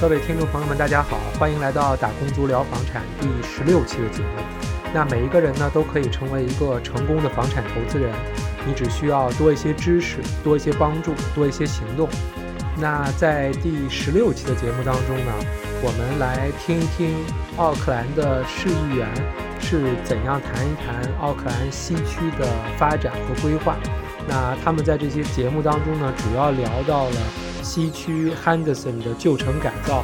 各位听众朋友们，大家好，欢迎来到打工族聊房产第十六期的节目。那每一个人呢，都可以成为一个成功的房产投资人，你只需要多一些知识，多一些帮助，多一些行动。那在第十六期的节目当中呢，我们来听一听奥克兰的市议员是怎样谈一谈奥克兰西区的发展和规划。那他们在这些节目当中呢，主要聊到了。西区 Henderson 的旧城改造，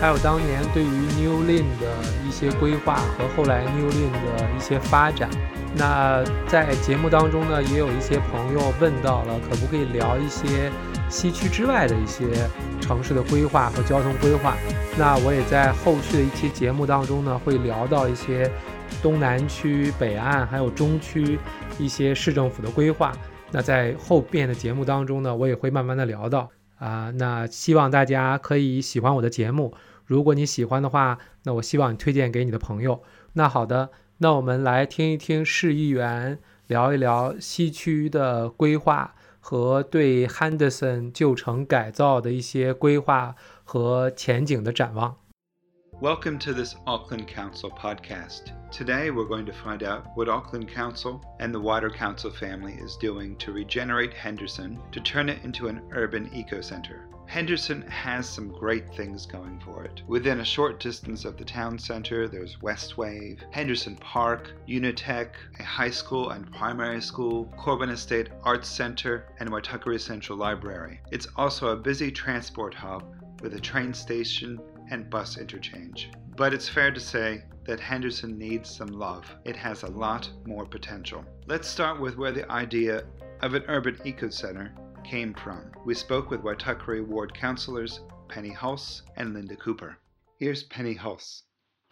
还有当年对于 New Lynn 的一些规划和后来 New Lynn 的一些发展。那在节目当中呢，也有一些朋友问到了，可不可以聊一些西区之外的一些城市的规划和交通规划？那我也在后续的一期节目当中呢，会聊到一些东南区、北岸还有中区一些市政府的规划。那在后边的节目当中呢，我也会慢慢的聊到。啊，那希望大家可以喜欢我的节目。如果你喜欢的话，那我希望你推荐给你的朋友。那好的，那我们来听一听市议员聊一聊西区的规划和对 Henderson 旧城改造的一些规划和前景的展望。Welcome to this Auckland Council podcast. Today we're going to find out what Auckland Council and the wider council family is doing to regenerate Henderson to turn it into an urban eco center. Henderson has some great things going for it. Within a short distance of the town center, there's Westwave, Henderson Park, Unitec, a high school and primary school, Corban Estate Arts Center, and Waitakere Central Library. It's also a busy transport hub with a train station and bus interchange. But it's fair to say that Henderson needs some love. It has a lot more potential. Let's start with where the idea of an urban eco center came from. We spoke with Waitakere Ward councillors Penny Hulse and Linda Cooper. Here's Penny Hulse.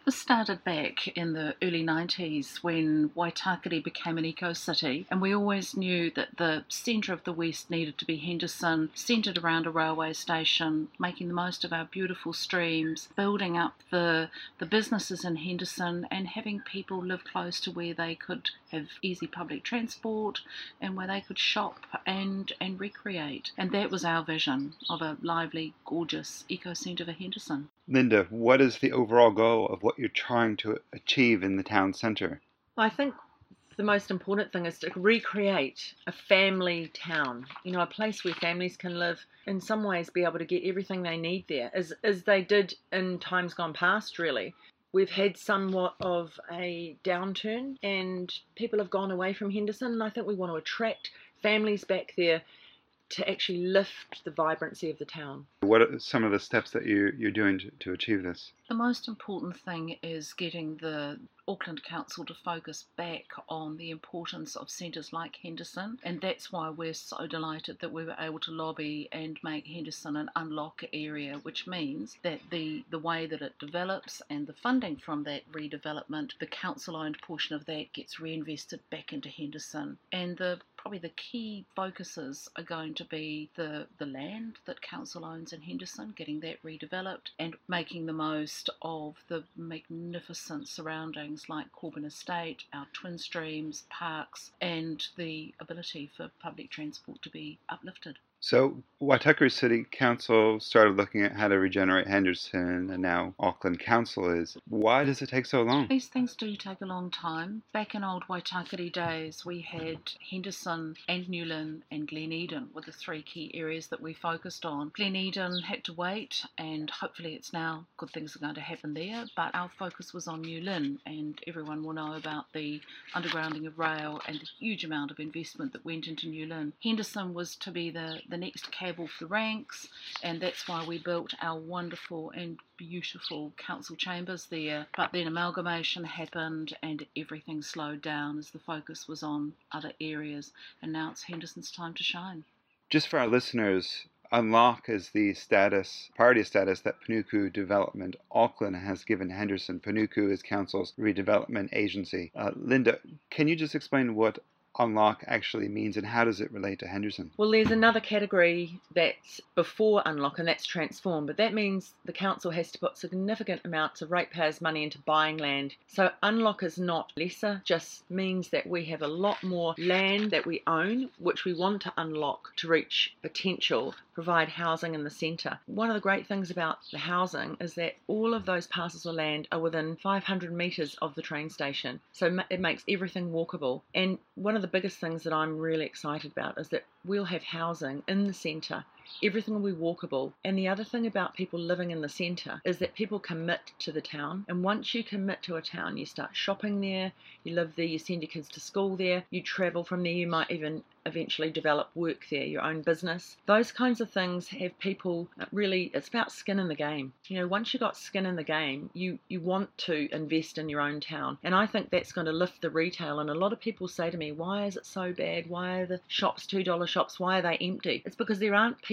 This started back in the early 90s when Waitakere became an eco city, and we always knew that the centre of the West needed to be Henderson, centred around a railway station, making the most of our beautiful streams, building up the, the businesses in Henderson, and having people live close to where they could have easy public transport and where they could shop and, and recreate. And that was our vision of a lively, gorgeous eco centre for Henderson. Linda, what is the overall goal of what you're trying to achieve in the town centre? I think the most important thing is to recreate a family town. You know, a place where families can live. In some ways, be able to get everything they need there, as as they did in times gone past. Really, we've had somewhat of a downturn, and people have gone away from Henderson. And I think we want to attract families back there to actually lift the vibrancy of the town. What are some of the steps that you, you're doing to, to achieve this? The most important thing is getting the Auckland Council to focus back on the importance of centres like Henderson, and that's why we're so delighted that we were able to lobby and make Henderson an unlock area, which means that the, the way that it develops and the funding from that redevelopment, the council owned portion of that gets reinvested back into Henderson. And the probably the key focuses are going to be the, the land that council owns in Henderson, getting that redeveloped and making the most of the magnificent surroundings like Corban Estate, our twin streams, parks, and the ability for public transport to be uplifted. So, Waitakere City Council started looking at how to regenerate Henderson, and now Auckland Council is. Why does it take so long? These things do take a long time. Back in old Waitakere days, we had Henderson and New Lynn and Glen Eden were the three key areas that we focused on. Glen Eden had to wait, and hopefully it's now good things are going to happen there, but our focus was on New Lynn, and everyone will know about the undergrounding of rail and the huge amount of investment that went into New Lynn. Henderson was to be the the next cab off the ranks, and that's why we built our wonderful and beautiful council chambers there. But then amalgamation happened, and everything slowed down as the focus was on other areas, and now it's Henderson's time to shine. Just for our listeners, Unlock is the status, priority status that Panuku Development Auckland has given Henderson. Panuku is Council's redevelopment agency. Uh, Linda, can you just explain what unlock actually means and how does it relate to Henderson? Well, there's another category that's before unlock and that's transform, but that means the council has to put significant amounts of ratepayers' money into buying land. So unlock is not lesser, just means that we have a lot more land that we own, which we want to unlock to reach potential, provide housing in the centre. One of the great things about the housing is that all of those parcels of land are within 500 metres of the train station, so it makes everything walkable. And one of the biggest things that I'm really excited about is that we'll have housing in the centre everything will be walkable. And the other thing about people living in the centre is that people commit to the town. And once you commit to a town, you start shopping there, you live there, you send your kids to school there, you travel from there, you might even eventually develop work there, your own business. Those kinds of things have people uh, really it's about skin in the game. You know, once you got skin in the game, you you want to invest in your own town. And I think that's going to lift the retail and a lot of people say to me, "Why is it so bad? Why are the shops $2 shops? Why are they empty?" It's because there aren't people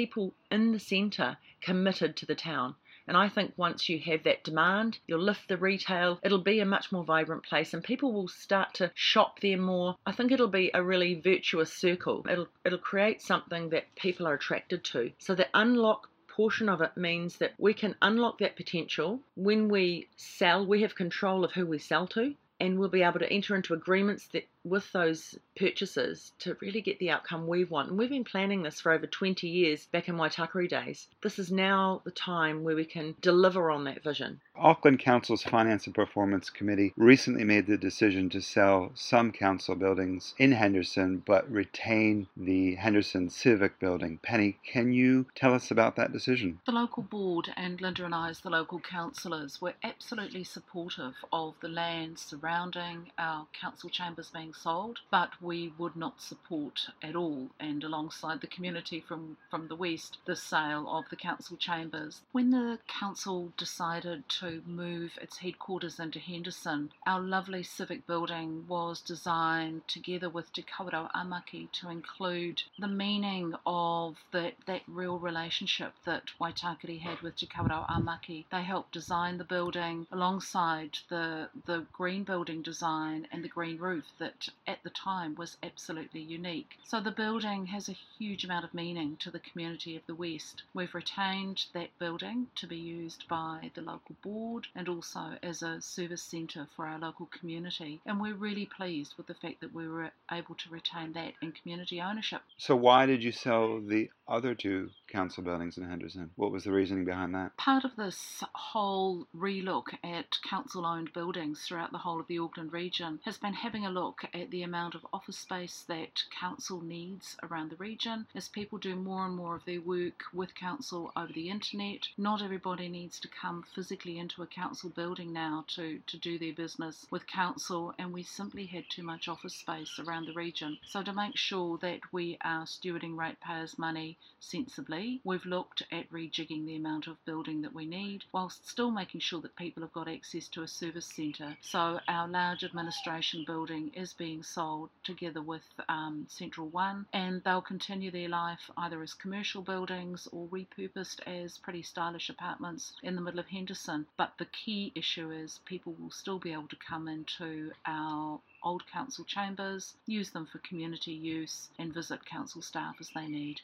in the centre committed to the town. And I think once you have that demand, you'll lift the retail, it'll be a much more vibrant place and people will start to shop there more. I think it'll be a really virtuous circle. It'll it'll create something that people are attracted to. So the unlock portion of it means that we can unlock that potential. When we sell, we have control of who we sell to and we'll be able to enter into agreements that with those purchases to really get the outcome we want. And we've been planning this for over 20 years back in Waitakere days. This is now the time where we can deliver on that vision. Auckland Council's Finance and Performance Committee recently made the decision to sell some council buildings in Henderson but retain the Henderson Civic Building. Penny, can you tell us about that decision? The local board and Linda and I, as the local councillors, were absolutely supportive of the land surrounding our council chambers being being sold, but we would not support at all, and alongside the community from, from the west, the sale of the council chambers. When the council decided to move its headquarters into Henderson, our lovely civic building was designed together with Te Kawerau ā Maki to include the meaning of that, that real relationship that Waitakere had with Te Kawerau ā Maki. They helped design the building alongside the, the green building design and the green roof that at the time was absolutely unique. So the building has a huge amount of meaning to the community of the West. We've retained that building to be used by the local board and also as a service centre for our local community. And we're really pleased with the fact that we were able to retain that in community ownership. So, why did you sell the other two council buildings in Henderson? What was the reasoning behind that? Part of this whole relook at council owned buildings throughout the whole of the Auckland region has been having a look at the amount of office space that council needs around the region as people do more and more of their work with council over the internet. Not everybody needs to come physically into a council building now to, to do their business with council, and we simply had too much office space around the region. So, to make sure that we are stewarding ratepayers' money sensibly, we've looked at rejigging the amount of building that we need whilst still making sure that people have got access to a service centre. So, our large administration building is being sold together with um, Central One, and they'll continue their life either as commercial buildings or repurposed as pretty stylish apartments in the middle of Henderson. But the key issue is people will still be able to come into our old council chambers, use them for community use, and visit council staff as they need.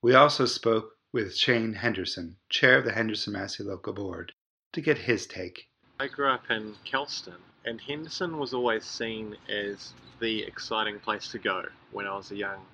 We also spoke with Shane Henderson, chair of the Henderson Massey Local Board, to get his take. I grew up in Kelston, and Henderson was always seen as the exciting place to go when I was a young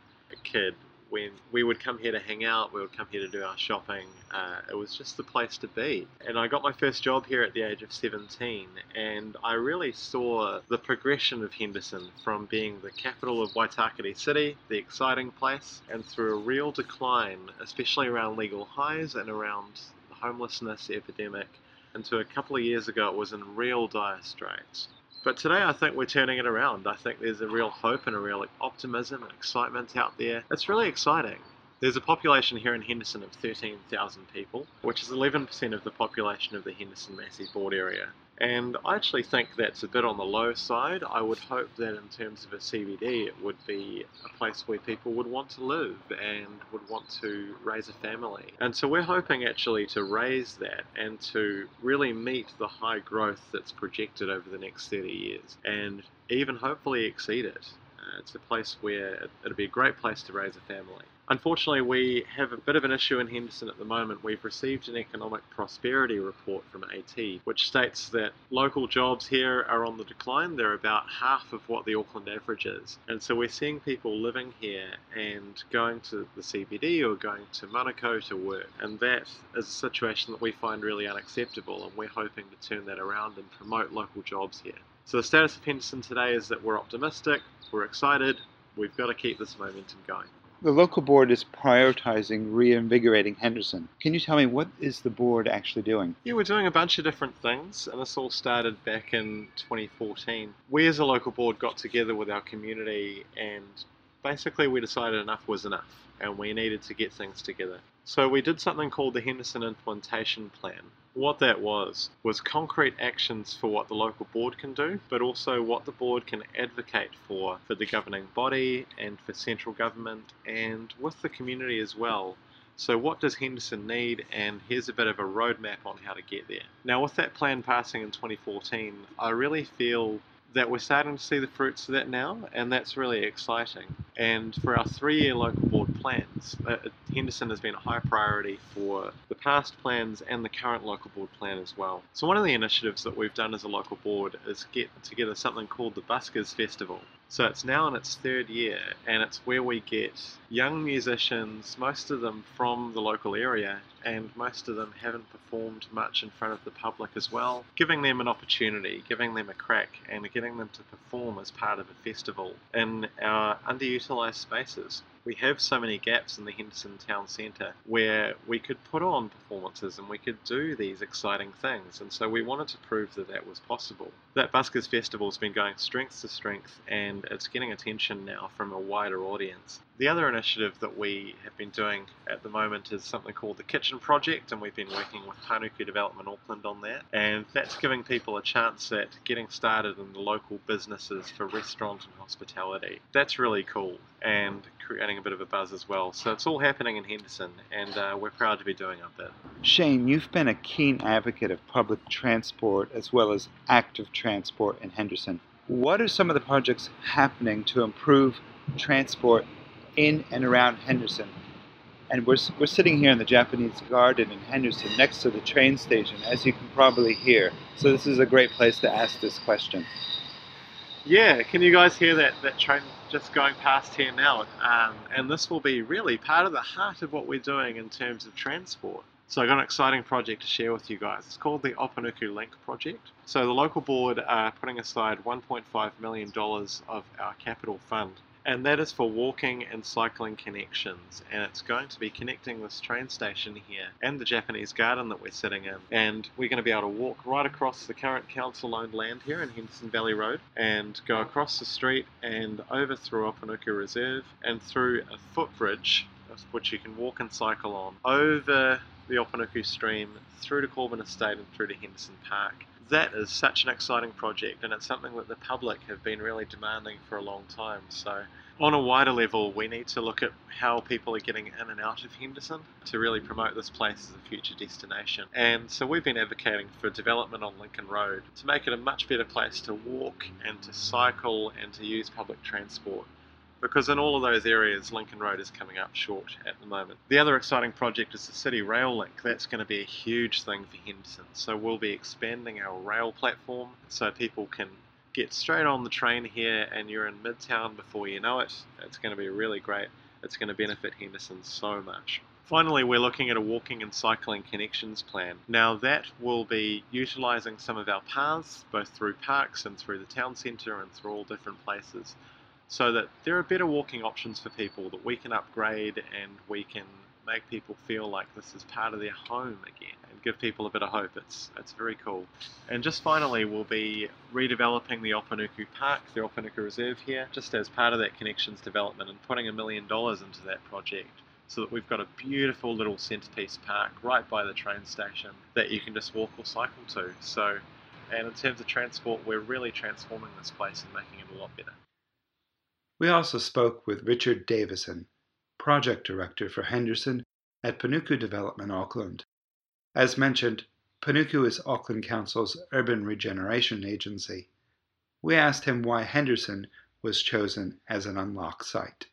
kid. When we would come here to hang out, we would come here to do our shopping. Uh, it was just the place to be. And I got my first job here at the age of 17, and I really saw the progression of Henderson from being the capital of Waitakere City, the exciting place, and through a real decline, especially around legal highs and around the homelessness epidemic until a couple of years ago it was in real dire straits. But today I think we're turning it around. I think there's a real hope and a real optimism and excitement out there. It's really exciting. There's a population here in Henderson of 13,000 people, which is 11% of the population of the Henderson Massey Board area. And I actually think that's a bit on the low side. I would hope that in terms of a CBD, it would be a place where people would want to live and would want to raise a family. And so we're hoping actually to raise that and to really meet the high growth that's projected over the next 30 years and even hopefully exceed it. Uh, it's a place where it, it'd be a great place to raise a family. Unfortunately, we have a bit of an issue in Henderson at the moment. We've received an economic prosperity report from AT, which states that local jobs here are on the decline. They're about half of what the Auckland average is. And so we're seeing people living here and going to the CBD or going to Manukau to work. And that is a situation that we find really unacceptable, and we're hoping to turn that around and promote local jobs here. So the status of Henderson today is that we're optimistic, we're excited, we've got to keep this momentum going. The local board is prioritizing reinvigorating Henderson. Can you tell me what is the board actually doing? Yeah, we're doing a bunch of different things, and this all started back in 2014. We as a local board got together with our community, and basically we decided enough was enough, and we needed to get things together. So we did something called the Henderson Implementation Plan. What that was, was concrete actions for what the local board can do, but also what the board can advocate for for the governing body and for central government and with the community as well. So, what does Henderson need? And here's a bit of a roadmap on how to get there. Now, with that plan passing in 2014, I really feel that we're starting to see the fruits of that now, and that's really exciting. And for our three year local board plans, uh, Henderson has been a high priority for the past plans and the current local board plan as well. So, one of the initiatives that we've done as a local board is get together something called the Buskers Festival. So it's now in its third year, and it's where we get young musicians, most of them from the local area, and most of them haven't performed much in front of the public as well, giving them an opportunity, giving them a crack, and getting them to perform as part of a festival in our underutilized spaces we have so many gaps in the Henderson Town Centre where we could put on performances and we could do these exciting things. And so we wanted to prove that that was possible. That Buskers Festival has been going strength to strength and it's getting attention now from a wider audience. The other initiative that we have been doing at the moment is something called the Kitchen Project, and we've been working with Panuku Development Auckland on that. And that's giving people a chance at getting started in the local businesses for restaurant and hospitality. That's really cool and creating a bit of a buzz as well. So it's all happening in Henderson, and uh, we're proud to be doing our bit. Shane, you've been a keen advocate of public transport as well as active transport in Henderson. What are some of the projects happening to improve transport in and around Henderson. And we're, we're sitting here in the Japanese garden in Henderson next to the train station, as you can probably hear. So this is a great place to ask this question. Yeah, can you guys hear that, that train just going past here now? Um, and this will be really part of the heart of what we're doing in terms of transport. So I've got an exciting project to share with you guys. It's called the Opanuku Link Project. So the local board are putting aside $1.5 million of our capital fund and that is for walking and cycling connections. And it's going to be connecting this train station here and the Japanese garden that we're sitting in. And we're going to be able to walk right across the current council owned land here in Henderson Valley Road and go across the street and over through Opanuku Reserve and through a footbridge which you can walk and cycle on over the Opanuku stream through to Corban Estate and through to Henderson Park that is such an exciting project, and it's something that the public have been really demanding for a long time. So, on a wider level, we need to look at how people are getting in and out of Henderson to really promote this place as a future destination. And so, we've been advocating for development on Lincoln Road to make it a much better place to walk and to cycle and to use public transport because in all of those areas, Lincoln Road is coming up short at the moment. The other exciting project is the City Rail Link. That's going to be a huge thing for Henderson. So we'll be expanding our rail platform so people can get straight on the train here and you're in Midtown before you know it. It's going to be really great. It's going to benefit Henderson so much. Finally, we're looking at a walking and cycling connections plan. Now, that will be utilising some of our paths, both through parks and through the town centre and through all different places so that there are better walking options for people that we can upgrade and we can make people feel like this is part of their home again and give people a bit of hope. It's it's very cool. And just finally, we'll be redeveloping the Opanuku Park, the Opanuku Reserve here, just as part of that connections development and putting a million dollars into that project so that we've got a beautiful little centerpiece park right by the train station that you can just walk or cycle to. So, and in terms of transport, we're really transforming this place and making it a lot better. We also spoke with Richard Davison, Project Director for Henderson at Panuku Development Auckland. As mentioned, Panuku is Auckland Council's urban regeneration agency. We asked him why Henderson was chosen as an unlock site?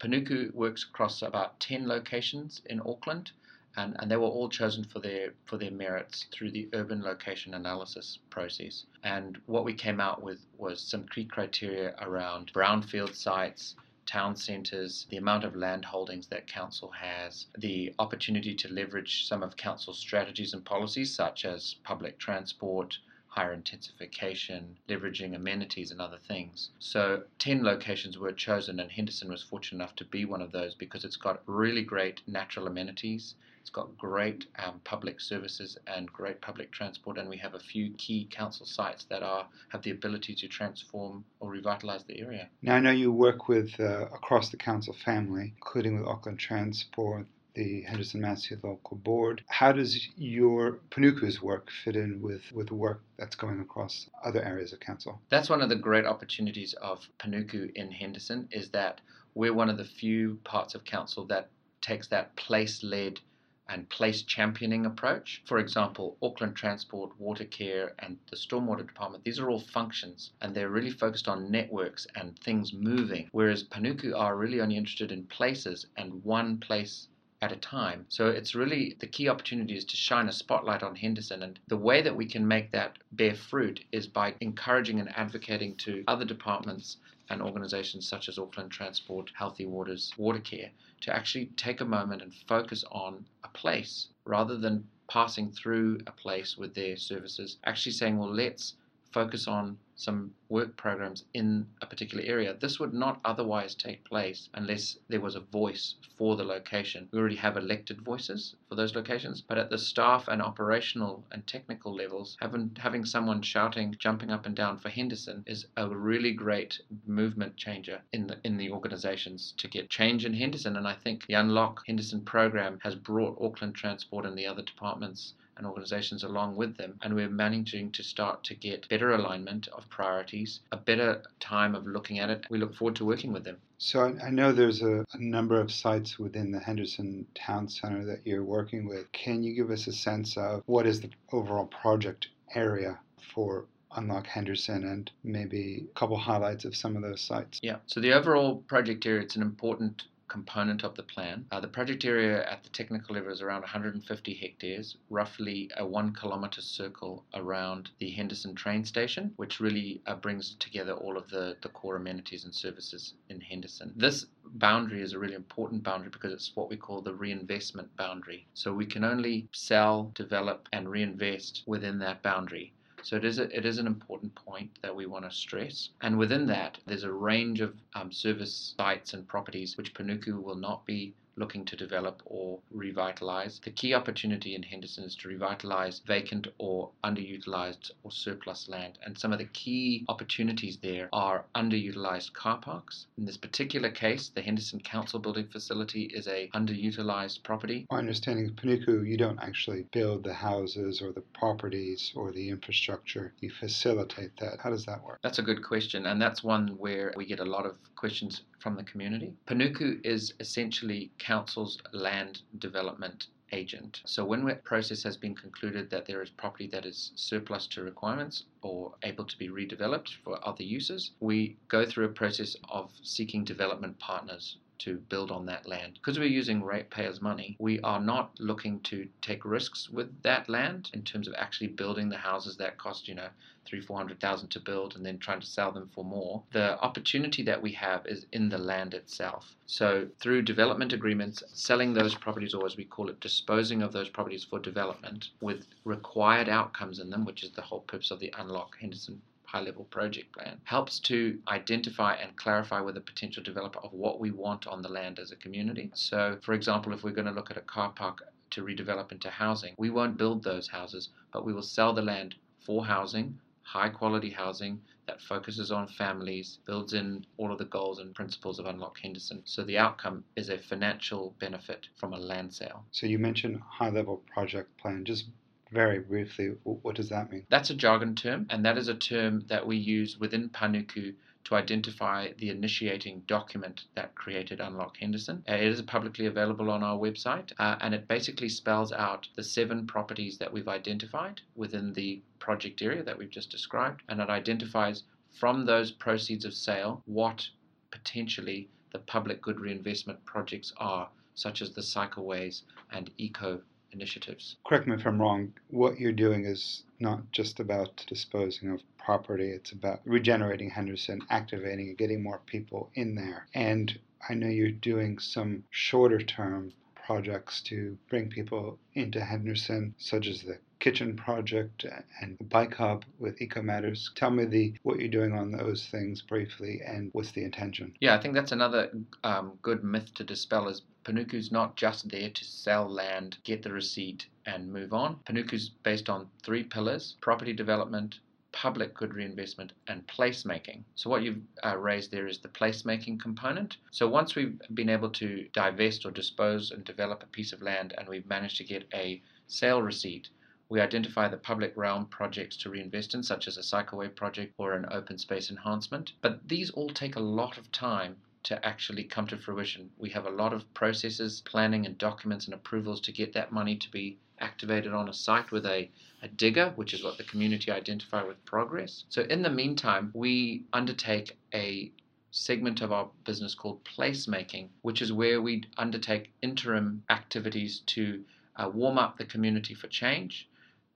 Panuku works across about 10 locations in Auckland, and, and they were all chosen for their, for their merits through the urban location analysis process. And what we came out with was some key criteria around brownfield sites, town centres, the amount of land holdings that council has, the opportunity to leverage some of council's strategies and policies such as public transport, higher intensification, leveraging amenities and other things. So 10 locations were chosen and Henderson was fortunate enough to be one of those because it's got really great natural amenities. It's got great um, public services and great public transport, and we have a few key council sites that are have the ability to transform or revitalize the area. Now, I know you work with uh, across the council family, including with Auckland Transport, the Henderson Massey Local Board. How does your Panuku's work fit in with, with work that's going across other areas of council? That's one of the great opportunities of Panuku in Henderson is that we're one of the few parts of council that takes that place-led and place championing approach. For example, Auckland Transport, Watercare, and the Stormwater Department, these are all functions and they're really focused on networks and things moving, whereas Panuku are really only interested in places and one place at a time. So it's really the key opportunity is to shine a spotlight on Henderson. And the way that we can make that bear fruit is by encouraging and advocating to other departments and organizations such as Auckland Transport, Healthy Waters, Watercare to actually take a moment and focus on a place rather than passing through a place with their services, actually saying, well, let's focus on some work programs in a particular area. This would not otherwise take place unless there was a voice for the location. We already have elected voices for those locations, but at the staff and operational and technical levels, having, having someone shouting, jumping up and down for Henderson is a really great movement changer in the in the organizations to get change in Henderson. And I think the Unlock Henderson program has brought Auckland Transport and the other departments and organizations along with them. And we're managing to start to get better alignment of priorities, a better time of looking at it. We look forward to working with them. So I know there's a, a, number of sites within the Henderson Town Center that you're working with. Can you give us a sense of what is the overall project area for Unlock Henderson and maybe a couple highlights of some of those sites? Yeah. So the overall project area, it's an important component of the plan. Uh, the project area at the technical level is around 150 hectares, roughly a one kilometre circle around the Henderson train station, which really uh, brings together all of the, the core amenities and services in Henderson. This boundary is a really important boundary because it's what we call the reinvestment boundary. So we can only sell, develop, and reinvest within that boundary. So it is, a, it is an important point that we want to stress. And within that, there's a range of um, service sites and properties which Panuku will not be looking to develop or revitalize. The key opportunity in Henderson is to revitalize vacant or underutilized or surplus land. And some of the key opportunities there are underutilized car parks. In this particular case, the Henderson Council building facility is a underutilized property. My understanding is Panuku, you don't actually build the houses or the properties or the infrastructure. You facilitate that. How does that work? That's a good question. And that's one where we get a lot of questions from the community. Panuku is essentially council's land development agent. So when a process has been concluded that there is property that is surplus to requirements or able to be redeveloped for other uses, we go through a process of seeking development partners to build on that land. Because we're using ratepayers' money, we are not looking to take risks with that land in terms of actually building the houses that cost, you know, three, four hundred thousand to build and then trying to sell them for more. The opportunity that we have is in the land itself. So through development agreements, selling those properties, or as we call it, disposing of those properties for development with required outcomes in them, which is the whole purpose of the Unlock Henderson high level project plan helps to identify and clarify with a potential developer of what we want on the land as a community. So, for example, if we're going to look at a car park to redevelop into housing, we won't build those houses, but we will sell the land for housing, high quality housing that focuses on families, builds in all of the goals and principles of Unlock Henderson. So the outcome is a financial benefit from a land sale. So you mentioned high level project plan. Just very briefly, what does that mean? That's a jargon term, and that is a term that we use within Panuku to identify the initiating document that created Unlock Henderson. Uh, it is publicly available on our website, uh, and it basically spells out the seven properties that we've identified within the project area that we've just described, and it identifies from those proceeds of sale what potentially the public good reinvestment projects are, such as the cycleways and eco initiatives. Correct me if I'm wrong, what you're doing is not just about disposing of property, it's about regenerating Henderson, activating it, getting more people in there. And I know you're doing some shorter term projects to bring people into Henderson, such as the kitchen project and the bike hub with Eco Matters. Tell me the what you're doing on those things briefly and what's the intention. Yeah, I think that's another um, good myth to dispel is Panuku's not just there to sell land, get the receipt, and move on. Panuku's based on three pillars property development, public good reinvestment, and placemaking. So, what you've uh, raised there is the placemaking component. So, once we've been able to divest or dispose and develop a piece of land and we've managed to get a sale receipt, we identify the public realm projects to reinvest in, such as a cycleway project or an open space enhancement. But these all take a lot of time to actually come to fruition. We have a lot of processes, planning, and documents and approvals to get that money to be activated on a site with a, a digger, which is what the community identify with progress. So, in the meantime, we undertake a segment of our business called placemaking, which is where we undertake interim activities to uh, warm up the community for change,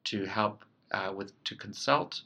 to help uh, with to consult,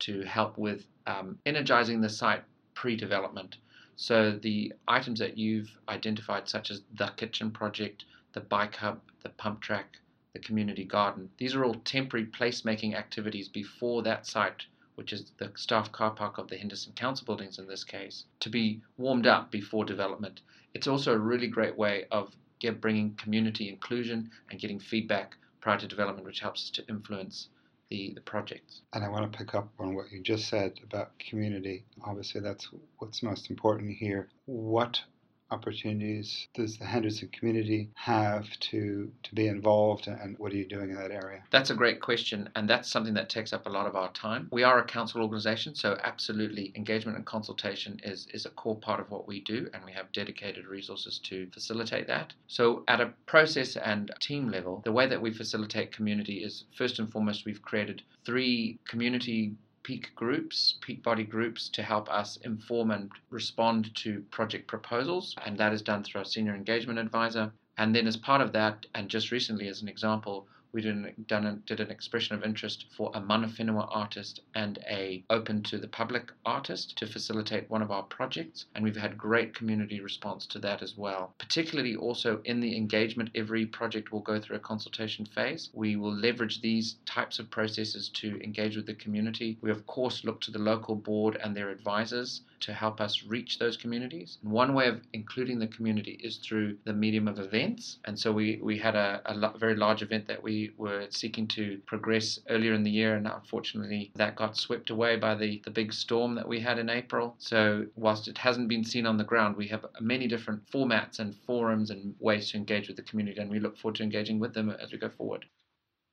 to help with um, energizing the site pre-development. So the items that you've identified, such as the kitchen project, the bike hub, the pump track, the community garden, these are all temporary placemaking activities before that site, which is the staff car park of the Henderson Council buildings in this case, to be warmed up before development. It's also a really great way of get, bringing community inclusion and getting feedback prior to development, which helps us to influence the, the projects. And I want to pick up on what you just said about community. Obviously, that's what's most important here. What opportunities does the Henderson community have to to be involved and what are you doing in that area? That's a great question and that's something that takes up a lot of our time. We are a council organization so absolutely engagement and consultation is is a core part of what we do and we have dedicated resources to facilitate that. So at a process and team level the way that we facilitate community is first and foremost we've created three community peak groups, peak body groups, to help us inform and respond to project proposals. And that is done through our senior engagement advisor. And then, as part of that, and just recently as an example, we did an, done a, did an expression of interest for a mana whenua artist and a open to the public artist to facilitate one of our projects and we've had great community response to that as well. Particularly also in the engagement every project will go through a consultation phase. We will leverage these types of processes to engage with the community. We of course look to the local board and their advisors to help us reach those communities. And one way of including the community is through the medium of events. And so we, we had a, a very large event that we were seeking to progress earlier in the year, and unfortunately that got swept away by the, the big storm that we had in April. So whilst it hasn't been seen on the ground, we have many different formats and forums and ways to engage with the community, and we look forward to engaging with them as we go forward.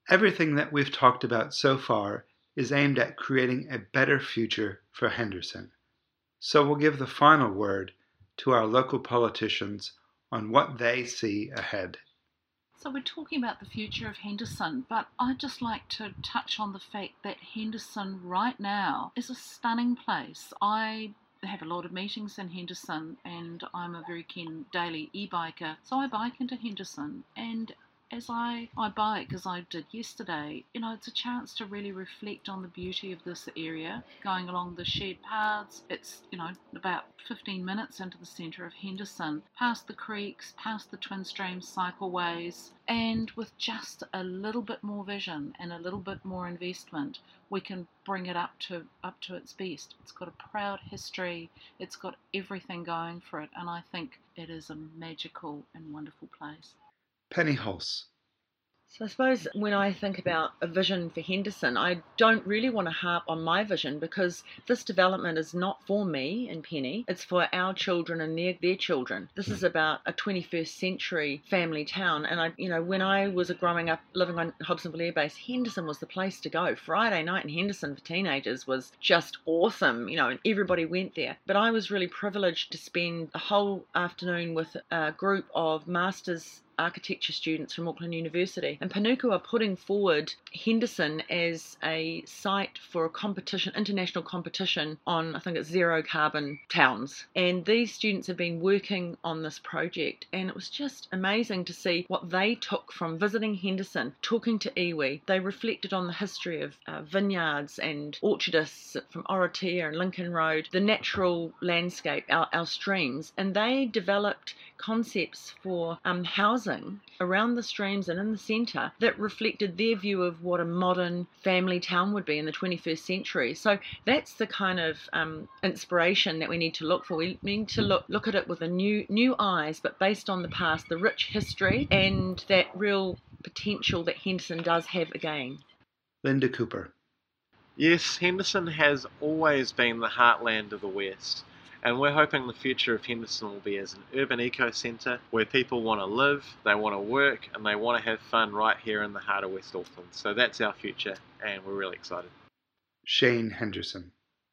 Everything that we've talked about so far is aimed at creating a better future for Henderson. So we'll give the final word to our local politicians on what they see ahead. So we're talking about the future of Henderson, but I'd just like to touch on the fact that Henderson right now is a stunning place. I have a lot of meetings in Henderson and I'm a very keen daily e-biker. So I bike into Henderson and as I, I bike, as I did yesterday, you know, it's a chance to really reflect on the beauty of this area. Going along the shared paths, it's, you know, about 15 minutes into the centre of Henderson, past the creeks, past the twin streams cycleways, and with just a little bit more vision and a little bit more investment, we can bring it up to up to its best. It's got a proud history, it's got everything going for it, and I think it is a magical and wonderful place. Penny Hulse. So I suppose when I think about a vision for Henderson, I don't really want to harp on my vision because this development is not for me and Penny. It's for our children and their their children. This is hmm. about a 21st century family town. And I, you know, when I was growing up living on Hobsonville Air Base, Henderson was the place to go. Friday night in Henderson for teenagers was just awesome. You know, and everybody went there. But I was really privileged to spend a whole afternoon with a group of masters architecture students from Auckland University. And Panuku are putting forward Henderson as a site for a competition, international competition on, I think it's zero carbon towns. And these students have been working on this project, and it was just amazing to see what they took from visiting Henderson, talking to iwi. They reflected on the history of uh, vineyards and orchardists from Oratia and Lincoln Road, the natural landscape, our, our streams, and they developed concepts for um, housing around the streams and in the centre that reflected their view of what a modern family town would be in the 21st century. So that's the kind of um, inspiration that we need to look for. We need to look look at it with a new new eyes, but based on the past, the rich history and that real potential that Henderson does have again. Linda Cooper. Yes, Henderson has always been the heartland of the West. And we're hoping the future of Henderson will be as an urban eco centre where people want to live, they want to work, and they want to have fun right here in the heart of West Auckland. So that's our future, and we're really excited. Shane Henderson.